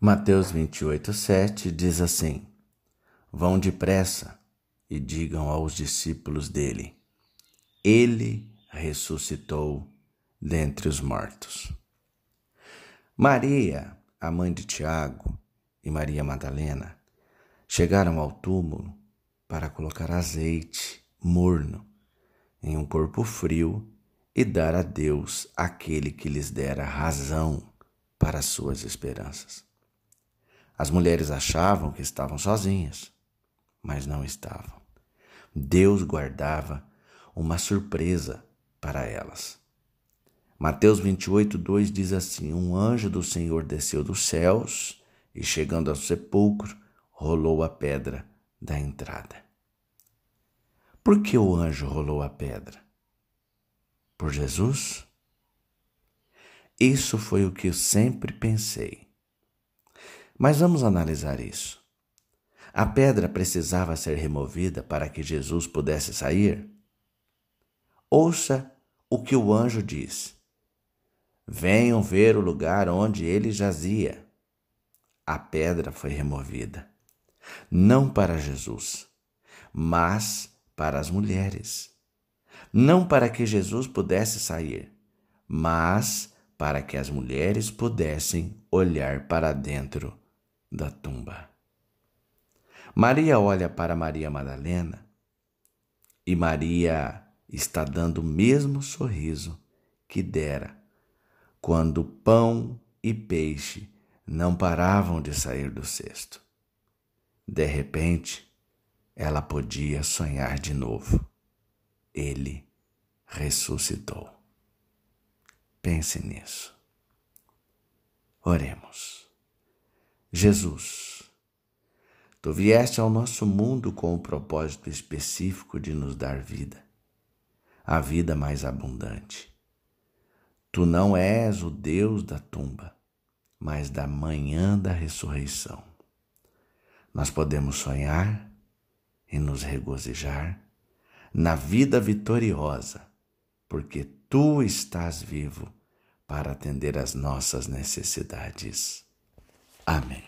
Mateus 28, 7 diz assim: Vão depressa e digam aos discípulos dele: Ele ressuscitou dentre os mortos. Maria, a mãe de Tiago, e Maria Madalena chegaram ao túmulo para colocar azeite morno em um corpo frio e dar a Deus aquele que lhes dera razão para suas esperanças. As mulheres achavam que estavam sozinhas, mas não estavam. Deus guardava uma surpresa para elas. Mateus 28, 2 diz assim: Um anjo do Senhor desceu dos céus e, chegando ao sepulcro, rolou a pedra da entrada. Por que o anjo rolou a pedra? Por Jesus? Isso foi o que eu sempre pensei. Mas vamos analisar isso. A pedra precisava ser removida para que Jesus pudesse sair? Ouça o que o anjo diz. Venham ver o lugar onde ele jazia. A pedra foi removida, não para Jesus, mas para as mulheres. Não para que Jesus pudesse sair, mas para que as mulheres pudessem olhar para dentro da tumba. Maria olha para Maria Madalena e Maria está dando o mesmo sorriso que dera quando pão e peixe não paravam de sair do cesto. De repente, ela podia sonhar de novo. Ele ressuscitou. Pense nisso. Oremos. Jesus, tu vieste ao nosso mundo com o propósito específico de nos dar vida, a vida mais abundante. Tu não és o Deus da tumba, mas da manhã da ressurreição. Nós podemos sonhar e nos regozijar na vida vitoriosa, porque tu estás vivo para atender às nossas necessidades. Amém.